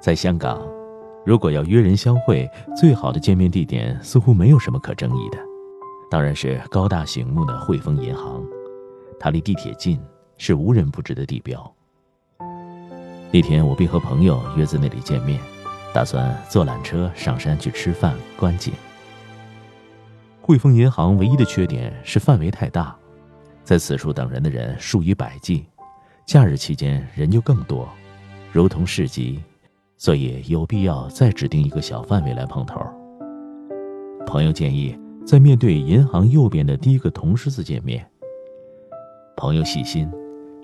在香港，如果要约人相会，最好的见面地点似乎没有什么可争议的，当然是高大醒目的汇丰银行。它离地铁近，是无人不知的地标。那天我便和朋友约在那里见面，打算坐缆车上山去吃饭观景。汇丰银行唯一的缺点是范围太大，在此处等人的人数以百计，假日期间人就更多，如同市集，所以有必要再指定一个小范围来碰头。朋友建议在面对银行右边的第一个铜狮子见面。朋友细心，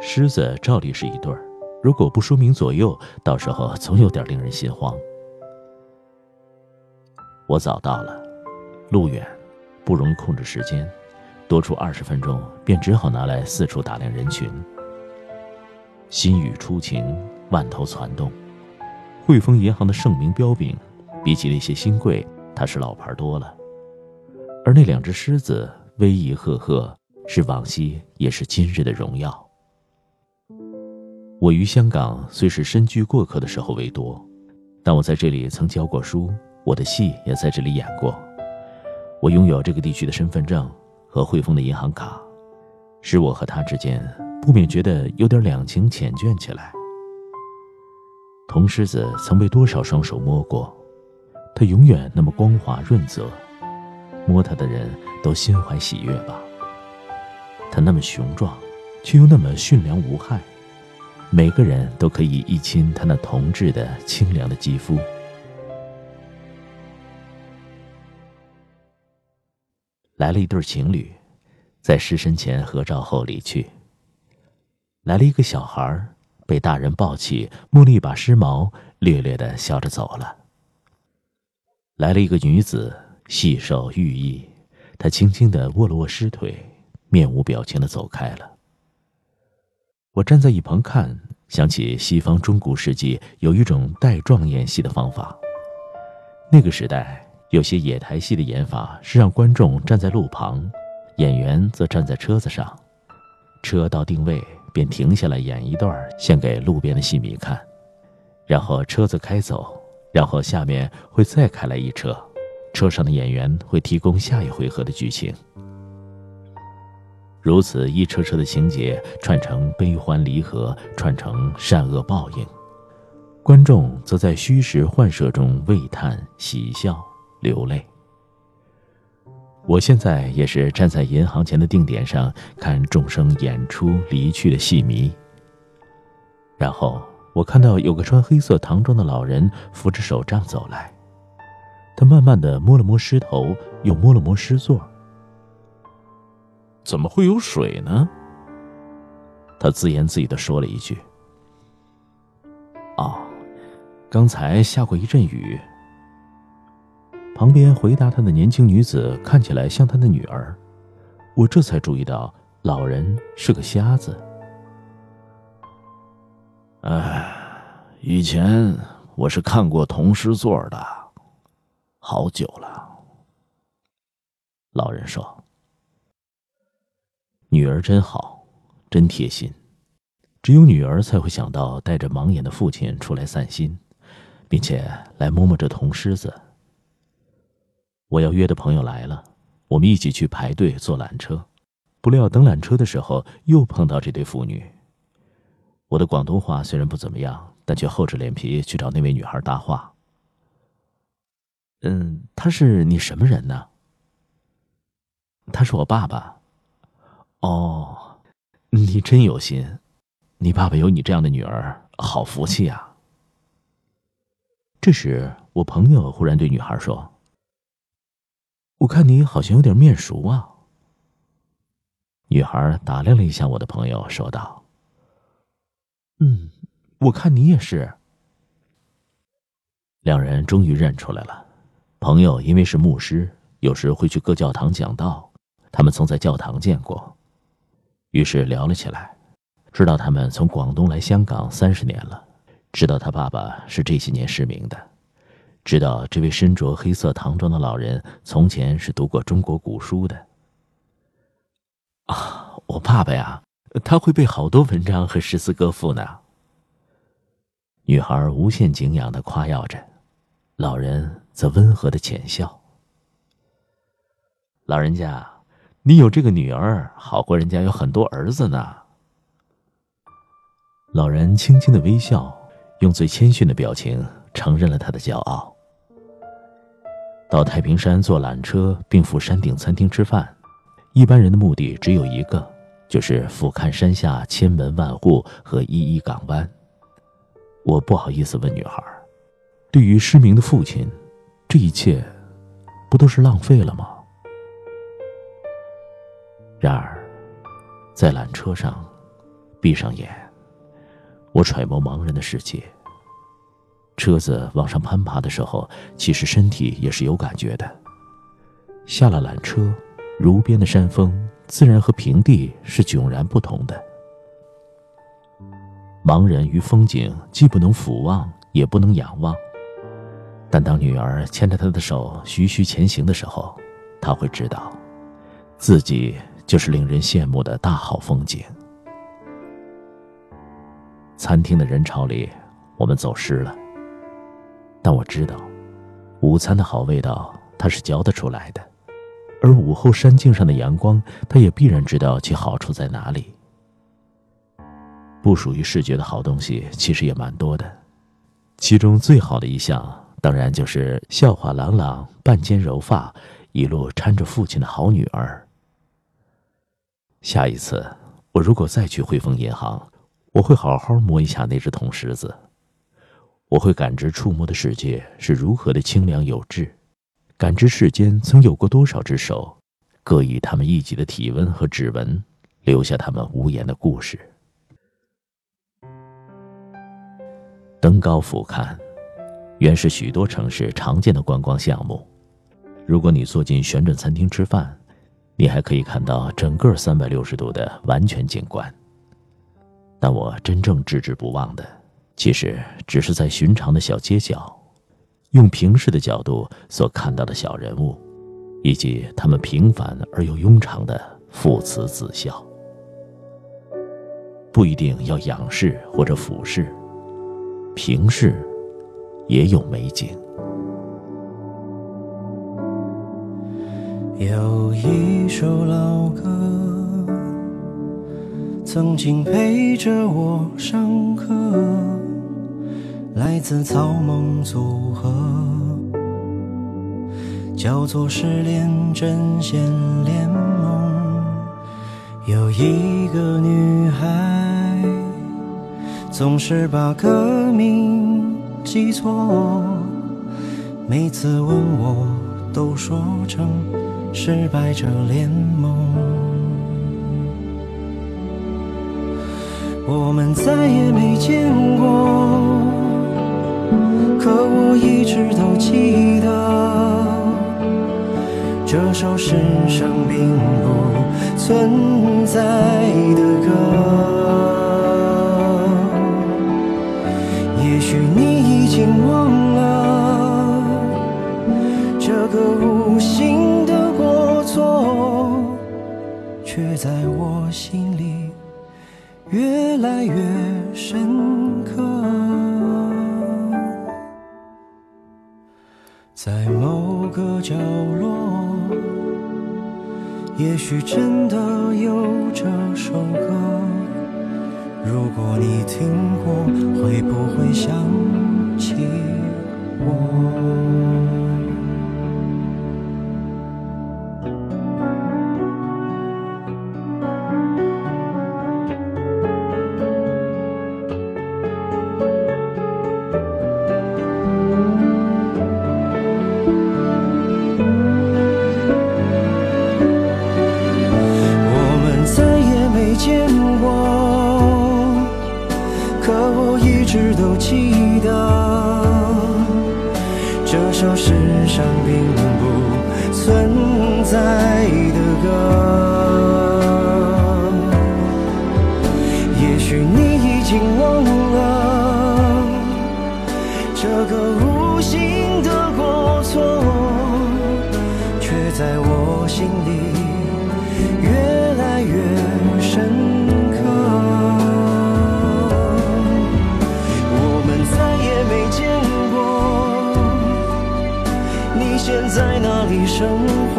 狮子照例是一对儿，如果不说明左右，到时候总有点令人心慌。我早到了，路远。不容易控制时间，多出二十分钟，便只好拿来四处打量人群。新雨初晴，万头攒动。汇丰银行的盛名彪炳，比起那些新贵，它是老牌多了。而那两只狮子威仪赫赫，是往昔也是今日的荣耀。我于香港虽是身居过客的时候为多，但我在这里曾教过书，我的戏也在这里演过。我拥有这个地区的身份证和汇丰的银行卡，使我和他之间不免觉得有点两情缱绻起来。铜狮子曾被多少双手摸过，它永远那么光滑润泽，摸它的人都心怀喜悦吧。它那么雄壮，却又那么驯良无害，每个人都可以一亲它那铜质的清凉的肌肤。来了一对情侣，在尸身前合照后离去。来了一个小孩，被大人抱起，摸了一把尸毛，略略的笑着走了。来了一个女子，细瘦玉意，她轻轻的握了握尸腿，面无表情的走开了。我站在一旁看，想起西方中古世纪有一种带状演戏的方法，那个时代。有些野台戏的演法是让观众站在路旁，演员则站在车子上，车到定位便停下来演一段献给路边的戏迷看，然后车子开走，然后下面会再开来一车，车上的演员会提供下一回合的剧情。如此一车车的情节串成悲欢离合，串成善恶报应，观众则在虚实幻设中喟叹喜笑。流泪。我现在也是站在银行前的定点上看众生演出离去的戏迷。然后我看到有个穿黑色唐装的老人扶着手杖走来，他慢慢的摸了摸狮头，又摸了摸狮座。怎么会有水呢？他自言自语的说了一句：“哦，刚才下过一阵雨。”旁边回答他的年轻女子看起来像他的女儿，我这才注意到老人是个瞎子。哎，以前我是看过铜狮座的，好久了。老人说：“女儿真好，真贴心，只有女儿才会想到带着盲眼的父亲出来散心，并且来摸摸这铜狮子。”我要约的朋友来了，我们一起去排队坐缆车。不料等缆车的时候，又碰到这对父女。我的广东话虽然不怎么样，但却厚着脸皮去找那位女孩搭话。嗯，他是你什么人呢？他是我爸爸。哦，你真有心，你爸爸有你这样的女儿，好福气啊。这时，我朋友忽然对女孩说。我看你好像有点面熟啊。女孩打量了一下我的朋友，说道：“嗯，我看你也是。”两人终于认出来了。朋友因为是牧师，有时会去各教堂讲道，他们曾在教堂见过，于是聊了起来。知道他们从广东来香港三十年了，知道他爸爸是这些年失明的。知道这位身着黑色唐装的老人从前是读过中国古书的。啊，我爸爸呀，他会背好多文章和诗词歌赋呢。女孩无限敬仰的夸耀着，老人则温和的浅笑。老人家，你有这个女儿，好过人家有很多儿子呢。老人轻轻的微笑，用最谦逊的表情承认了他的骄傲。到太平山坐缆车，并赴山顶餐厅吃饭，一般人的目的只有一个，就是俯瞰山下千门万户和一一港湾。我不好意思问女孩：“对于失明的父亲，这一切不都是浪费了吗？”然而，在缆车上，闭上眼，我揣摩盲人的世界。车子往上攀爬的时候，其实身体也是有感觉的。下了缆车，如边的山峰自然和平地是迥然不同的。盲人与风景既不能俯望，也不能仰望。但当女儿牵着他的手徐徐前行的时候，他会知道，自己就是令人羡慕的大好风景。餐厅的人潮里，我们走失了。但我知道，午餐的好味道，它是嚼得出来的；而午后山径上的阳光，他也必然知道其好处在哪里。不属于视觉的好东西，其实也蛮多的，其中最好的一项，当然就是笑话朗朗、半肩柔发、一路搀着父亲的好女儿。下一次，我如果再去汇丰银行，我会好好摸一下那只铜狮子。我会感知触摸的世界是如何的清凉有致，感知世间曾有过多少只手，各以他们一己的体温和指纹，留下他们无言的故事。登高俯瞰，原是许多城市常见的观光项目。如果你坐进旋转餐厅吃饭，你还可以看到整个三百六十度的完全景观。但我真正置之不忘的。其实只是在寻常的小街角，用平视的角度所看到的小人物，以及他们平凡而又庸常的父慈子孝。不一定要仰视或者俯视，平视也有美景。有一首老歌，曾经陪着我上课。来自草蜢组合，叫做失恋阵线联盟。有一个女孩，总是把歌名记错，每次问我都说成失败者联盟。我们再也没见过。可我一直都记得，这首世上并不存在的歌。也许你已经忘了，这个无心的过错，却在我心里越来越深个角落，也许真的有这首歌。如果你听过，会不会想起我？记得这首世上并不存在的歌。也许你已经忘了这个无心的过错，却在我心里越来越深。在哪里生活？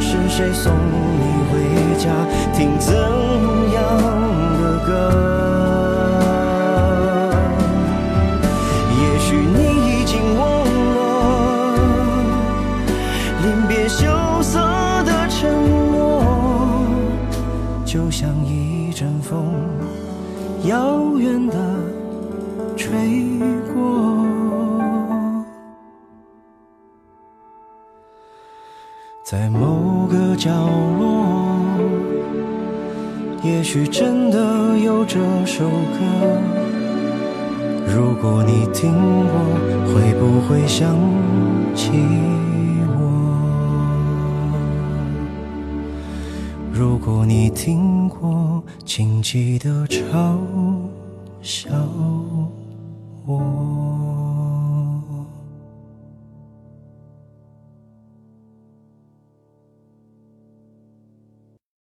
是谁送你回家？听怎样的歌？也许你已经忘了，临别羞涩的沉默，就像一阵风，遥远的吹过。在某个角落，也许真的有这首歌。如果你听过，会不会想起我？如果你听过，请记得嘲笑我。